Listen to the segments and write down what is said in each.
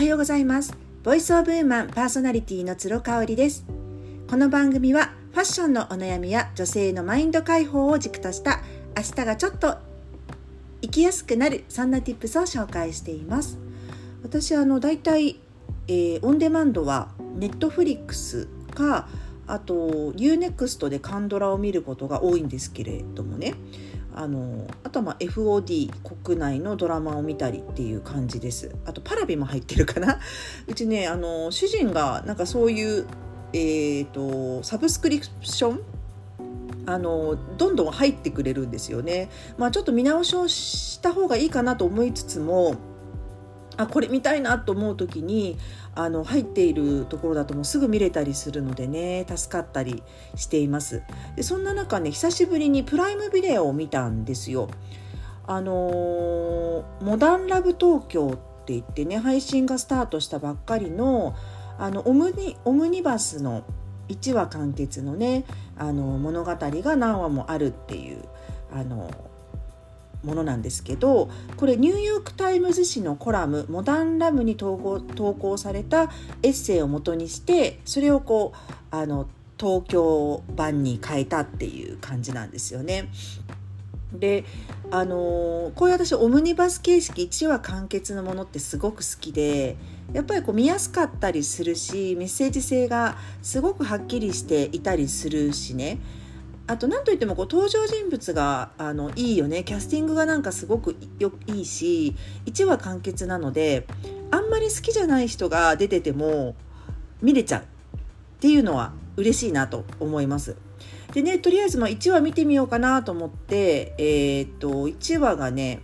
はようございます。ボイスオブウーマンパーソナリティの鶴香織です。この番組はファッションのお悩みや女性のマインド解放を軸とした明日がちょっと生きやすくなるそんな tips を紹介しています。私あのだいたい、えー、オンデマンドはネットフリックスかあと UNEXT でカンドラを見ることが多いんですけれどもね。あのあとは FOD 国内のドラマを見たりっていう感じです。あとパラビも入ってるかな。うちねあの主人がなんかそういうえーと、サブスクリプション？あのどんどん入ってくれるんですよね。まあ、ちょっと見直しをした方がいいかなと思いつつもあこれ見たいなと思う時にあの入っているところだともうすぐ見れたりするのでね助かったりしています。でそんな中ね久しぶりにプライムビデオを見たんですよ。あの、モダンラブ東京って言ってね配信がスタートしたばっかりのあのオムニオムニバスの1話完結のねあの物語が何話もあるっていうあのものなんですけどこれニューヨーク・タイムズ紙のコラム「モダンラム」に投稿投稿されたエッセイをもとにしてそれをこうあの東京版に変えたっていう感じなんですよね。であのこういう私オムニバス形式1話完結のものってすごく好きでやっぱりこう見やすかったりするしメッセージ性がすごくはっきりしていたりするしねあと何といってもこう登場人物があのいいよね。キャスティングがなんかすごくよいいし1話完結なのであんまり好きじゃない人が出てても見れちゃうっていうのは嬉しいなと思います。でねとりあえずま1話見てみようかなと思ってえー、っと1話がね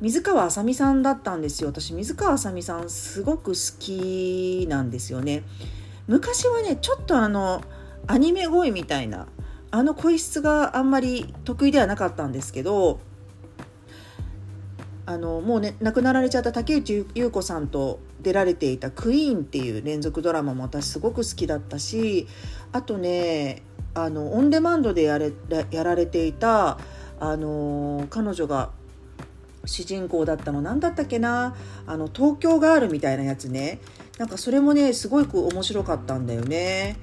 水川あさみさんだったんですよ。私水川あさみさんすごく好きなんですよね。昔はねちょっとあのアニメ声みたいなあの声質があんまり得意ではなかったんですけどあのもうね亡くなられちゃった竹内優子さんと出られていた「クイーン」っていう連続ドラマも私すごく好きだったしあとねあのオンデマンドでやれやられていたあの彼女が主人公だったの何だったっけなあの東京ガールみたいなやつねなんかそれもねすごく面白かったんだよね。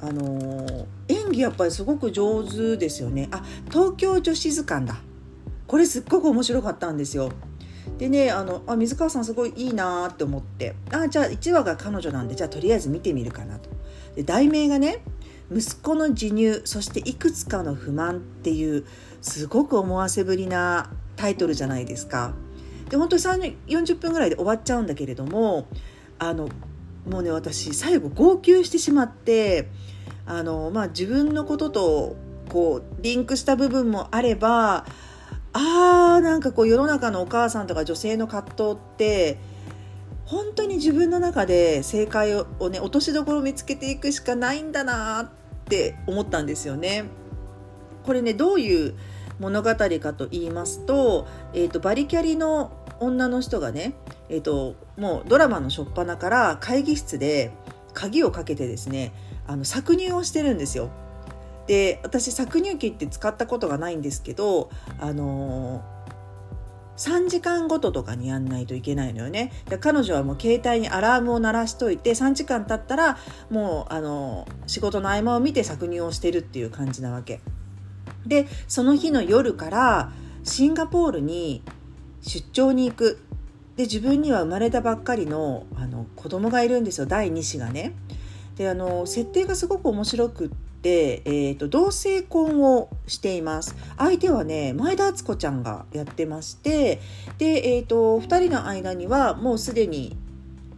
あの演演技やっぱりすごく上手ですよね。あ東京女子図鑑だ。これすっごく面白かったんですよ。でねあのあ水川さんすごいいいなって思って。あじゃあ1話が彼女なんでじゃあとりあえず見てみるかなと。で題名がね息子の授乳そしていくつかの不満っていうすごく思わせぶりなタイトルじゃないですか。で本当に40分ぐらいで終わっちゃうんだけれどもあのもうね私最後号泣してしまってあの、まあ、自分のこととこうリンクした部分もあればあーなんかこう世の中のお母さんとか女性の葛藤って本当に自分の中で正解をね落としどころを見つけていくしかないんだなって思ったんですよね。これねどういう物語かと言いますと,、えーと、バリキャリの女の人がね、えーと、もうドラマの初っ端から会議室で鍵をかけてですねあの搾乳をしてるんですよ。で私搾乳機って使ったことがないんですけどあの、3時間ごととかにやんないといけないのよね。で彼女はもう携帯にアラームを鳴らしといて3時間経ったらもうあの仕事の合間を見て搾乳をしてるっていう感じなわけ。でその日の夜からシンガポールに出張に行くで自分には生まれたばっかりのあの子供がいるんですよ第2子がね。であの設定がすごく面白くって、えーと、同性婚をしています相手はね前田敦子ちゃんがやってましてで、えーと、2人の間にはもうすでに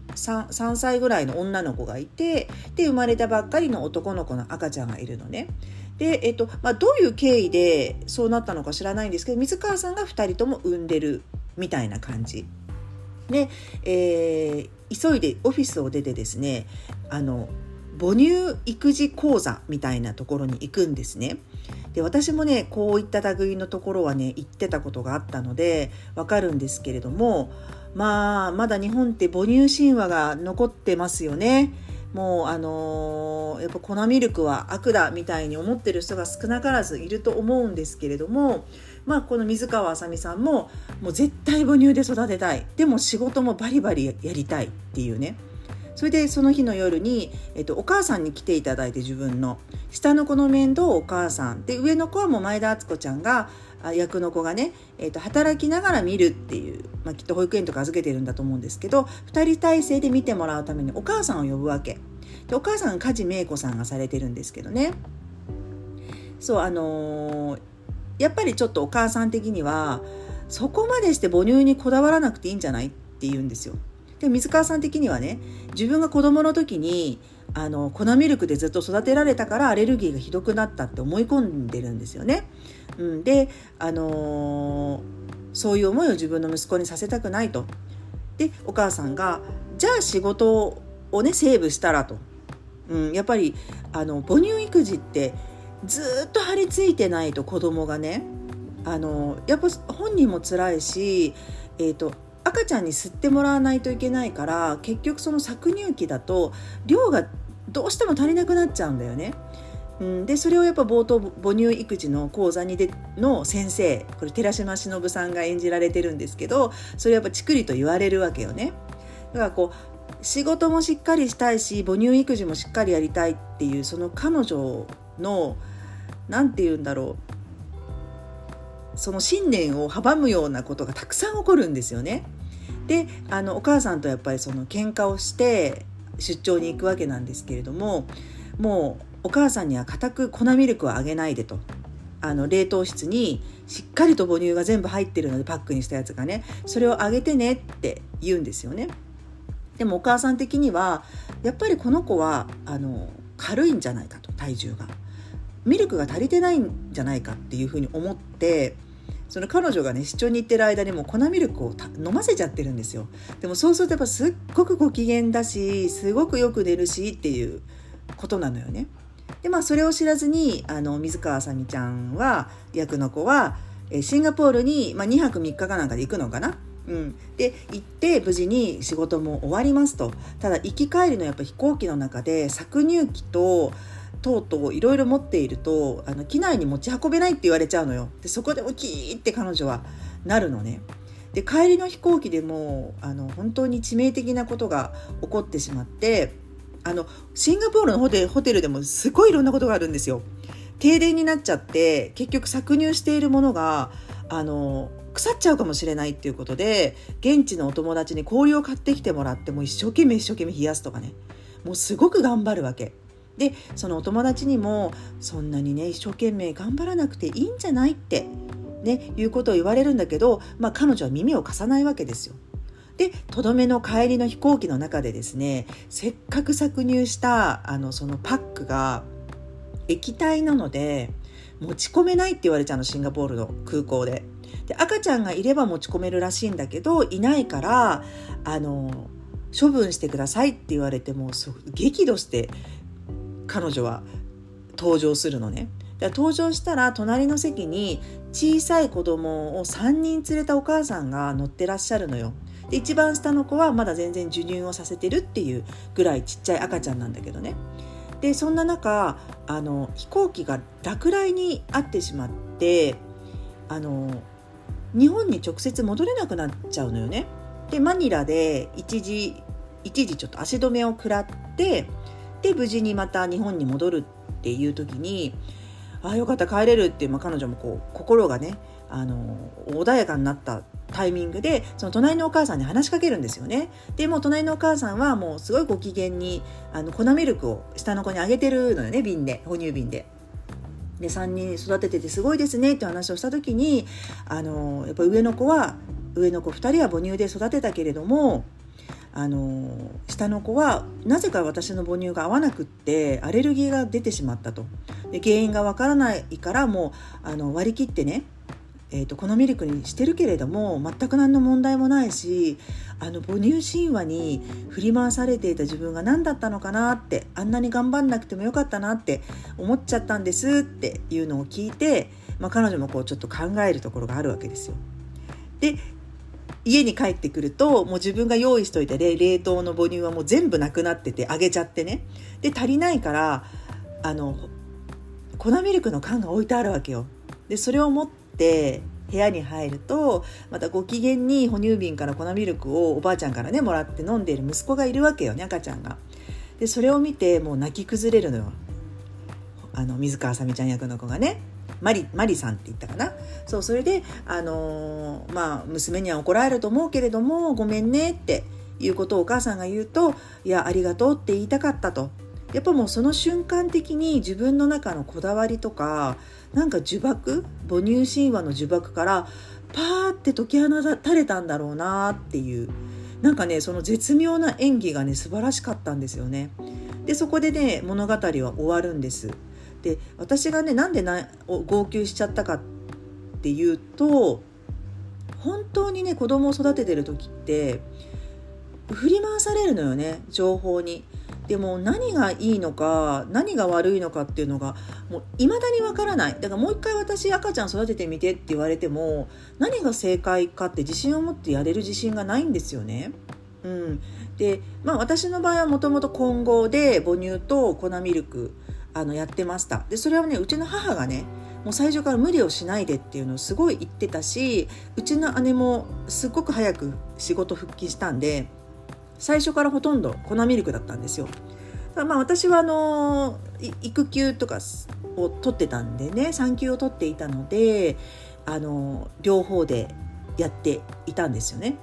3, 3歳ぐらいの女の子がいてで生まれたばっかりの男の子の赤ちゃんがいるのね。で、えっとまあ、どういう経緯でそうなったのか知らないんですけど水川さんが2人とも産んでるみたいな感じで、えー、急いでオフィスを出てですねあの母乳育児講座みたいなところに行くんですね。で私もねこういった類のところはね行ってたことがあったのでわかるんですけれどもまあまだ日本って母乳神話が残ってますよね。もうあのー、やっぱ粉ミルクは悪だみたいに思ってる人が少なからずいると思うんですけれどもまあ、この水川あさみさんももう絶対母乳で育てたいでも仕事もバリバリやりたいっていうねそれでその日の夜に、えっと、お母さんに来ていただいて自分の。下の子の面倒をお母さん。で上の子はもう前田敦子ちゃんが役の子がね、えーと、働きながら見るっていう、まあ、きっと保育園とか預けてるんだと思うんですけど2人体制で見てもらうためにお母さんを呼ぶわけ。でお母さん梶芽衣子さんがされてるんですけどね。そうあのー、やっぱりちょっとお母さん的にはそこまでして母乳にこだわらなくていいんじゃないって言うんですよ。で水川さん的にはね自分が子供の時にあの粉ミルクでずっと育てられたからアレルギーがひどくなったって思い込んでるんですよね。うん、で、あのー、そういう思いを自分の息子にさせたくないと。でお母さんがじゃあ仕事をねセーブしたらと。うん、やっぱりあの母乳育児ってずっと張り付いてないと子供がねあのやっぱ本人も辛いし、えーと赤ちゃんに吸ってもらわないといけないから結局その搾乳期だと量がどうしても足りなくなっちゃうんだよね。うん、でそれをやっぱ冒頭母乳育児の講座にでの先生これ寺島しのぶさんが演じられてるんですけどそれやっぱちくりと言われるわけよね。だからこう仕事もしっかりしたいし母乳育児もしっかりやりたいっていうその彼女の何て言うんだろうその信念を阻むようなことがたくさん起こるんですよね。であのお母さんとやっぱりその喧嘩をして出張に行くわけなんですけれどももうお母さんには固く粉ミルクはあげないでと。あの冷凍室にしっかりと母乳が全部入ってるのでパックにしたやつがねそれをあげてねって言うんですよねでもお母さん的にはやっぱりこの子はあの軽いんじゃないかと体重がミルクが足りてないんじゃないかっていうふうに思ってその彼女がね出張に行ってる間にも粉ミルクを飲ませちゃってるんですよ。でもそうするとやっぱすっごくご機嫌だしすごくよく寝るしっていうことなのよね。でまあそれを知らずにあの水川あさみちゃんは役の子はシンガポールに、まあ、2泊3日かなんかで行くのかな？うん、で行って無事に仕事も終わりますと。ただ行き帰りのやっぱ飛行機の中で搾乳機ととうとういろいろ持っているとあの機内に持ち運べないって言われちゃうのよ。でそこでもキーって彼女はなるのね。で帰りの飛行機でもあの本当に致命的なことが起こってしまってあのシンガポールのホテホテルでもすごいいろんなことがあるんですよ。停電になっちゃって結局搾乳しているものがあの腐っちゃうかもしれないっていうことで現地のお友達に氷を買ってきてもらってもう一生懸命一生懸命冷やすとかね。もうすごく頑張るわけ。でそのお友達にもそんなにね一生懸命頑張らなくていいんじゃないってねいうことを言われるんだけど、まあ、彼女は耳を貸さないわけですよ。でとどめの帰りの飛行機の中でですねせっかく搾乳したあのそのパックが液体なので持ち込めないって言われちゃうのシンガポールの空港で。で赤ちゃんがいれば持ち込めるらしいんだけどいないからあの処分してくださいって言われても激怒して彼女は登場するのね。登場したら隣の席に小さい子供を3人連れたお母さんが乗ってらっしゃるのよ。で一番下の子はまだ全然授乳をさせてるっていうぐらいちっちゃい赤ちゃんなんだけどね。でそんな中あの飛行機が落雷に遭ってしまってあの日本に直接戻れなくなっちゃうのよね。でマニラで一時一時ちょっと足止めを食らってで無事にまた日本に戻るっていう時にああよかった帰れるって、まあ、彼女もこう心がねあの穏やかになったタイミングでその隣のお母さんに話しかけるんですよねでも隣のお母さんはもうすごいご機嫌にあの粉ミルクを下の子にあげてるのよね瓶で哺乳瓶で。で3人育てててすごいですねって話をした時にあのやっぱ上の子は上の子2人は母乳で育てたけれどもあの下の子はなぜか私の母乳が合わなくってアレルギーが出てしまったとで原因がわからないからもうあの割り切ってねえーと、このミルクにしてるけれども全く何の問題もないしあの母乳神話に振り回されていた自分が何だったのかなってあんなに頑張んなくてもよかったなって思っちゃったんですっていうのを聞いて、まあ、彼女もこうちょっと考えるところがあるわけですよ。で家に帰ってくるともう自分が用意しといた冷凍の母乳はもう全部なくなっててあげちゃってねで足りないからあの粉ミルクの缶が置いてあるわけよでそれを持って部屋に入るとまたご機嫌に哺乳瓶から粉ミルクをおばあちゃんからねもらって飲んでいる息子がいるわけよね赤ちゃんが。でそれを見てもう泣き崩れるのよあの水川あさみちゃん役の子がね。マリマリさんって言ったかな？そうそれで、あのー、まあ、娘には怒られると思うけれどもごめんねっていうことをお母さんが言うといやありがとうって言いたかったとやっぱもうその瞬間的に自分の中のこだわりとかなんか呪縛？母乳神話の呪縛からパーって解き放たれたんだろうなっていうなんかねその絶妙な演技がね素晴らしかったんですよね。でそこでね物語は終わるんです。で私がねなんでな号泣しちゃったかっていうと本当にね子供を育ててる時って振り回されるのよね情報に。でも何がいいのか何が悪いのかっていうのがもう未だにわからないだからもう一回私赤ちゃん育ててみてって言われても何が正解かって自信を持ってやれる自信がないんですよね。うん、でまあ私の場合はもともと混合で母乳と粉ミルクあのやってましたでそれはねうちの母がねもう最初から無理をしないでっていうのをすごい言ってたしうちの姉もすっごく早く仕事復帰したんで最初からほとんど粉ミルクだったんですよ。まあ私はあの育休とかを取ってたんでね産休を取っていたのであの両方でやっていたんですよね。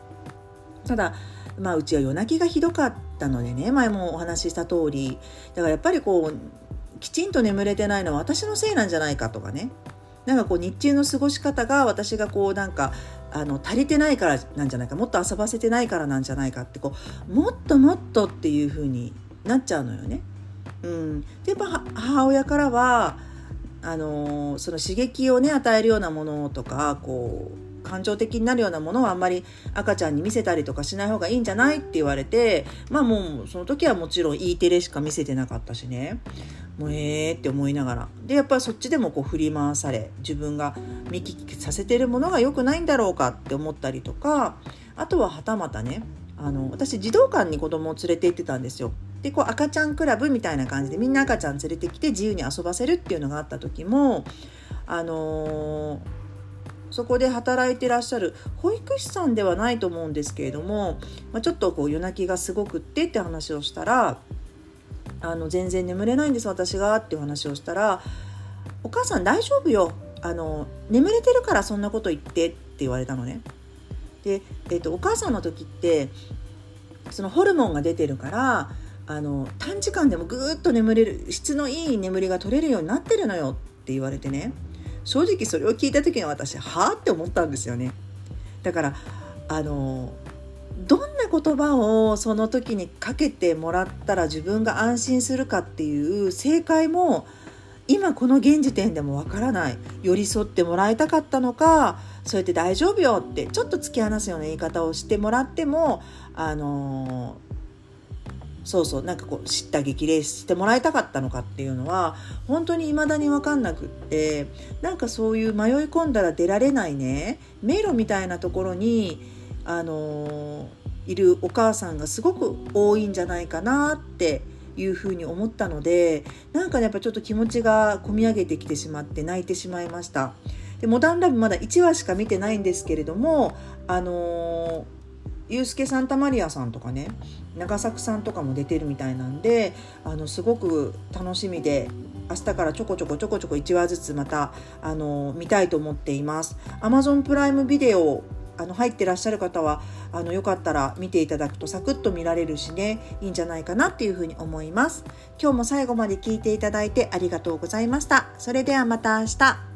ただまあうちは夜泣きがひどかったのでね前もお話しした通りだからやっぱりこうきちんと眠れてないのは私のせいなんじゃないかとかね。なんかこう日中の過ごし方が私がこうなんかあの足りてないからなんじゃないかもっと遊ばせてないからなんじゃないかってこうもっともっとっていう風になっちゃうのよね。うん、でやっぱ母親からはあのその刺激をね与えるようなものとかこう感情的になるようなものはあんまり赤ちゃんに見せたりとかしない方がいいんじゃないって言われてまあもうその時はもちろん E テレしか見せてなかったしね。もうええって思いながらでやっぱりそっちでもこう振り回され自分が見聞きさせてるものが良くないんだろうかって思ったりとかあとははたまたねあの私児童館に子供を連れて行ってたんですよ。でこう赤ちゃんクラブみたいな感じでみんな赤ちゃん連れてきて自由に遊ばせるっていうのがあった時もあのー、そこで働いてらっしゃる保育士さんではないと思うんですけれども、まあ、ちょっとこう夜泣きがすごくってって話をしたらあの全然眠れないんです私がっていう話をしたら「お母さん大丈夫よあの眠れてるからそんなこと言って」って言われたのね。で、えーと、お母さんの時ってそのホルモンが出てるからあの短時間でもぐーっと眠れる質のいい眠りが取れるようになってるのよって言われてね正直それを聞いた時に私はあって思ったんですよねだからあのどんな言葉をその時にかけてもらったら自分が安心するかっていう正解も今この現時点でもわからない。寄り添ってもらいたかったのかそうやって大丈夫よってちょっと突き放すような言い方をしてもらってもあのそうそうなんかこう知った激励してもらいたかったのかっていうのは本当に未だに分かんなくってなんかそういう迷い込んだら出られないね迷路みたいなところにあのいるお母さんがすごく多いんじゃないかなっていうふうに思ったのでなんかねやっぱちょっと気持ちがこみ上げてきてしまって泣いてしまいました。でモダンラブまだ1話しか見てないんですけれどもあのユースケ・サンタマリアさんとかね長作さんとかも出てるみたいなんであのすごく楽しみで明日からちょこちょこちょこちょこ1話ずつまたあの見たいと思っています。Amazon プライムビデオあの入ってらっしゃる方はあのよかったら見ていただくとサクッと見られるしねいいんじゃないかなっていうふうに思います。今日も最後まで聞いていただいてありがとうございました。それではまた明日。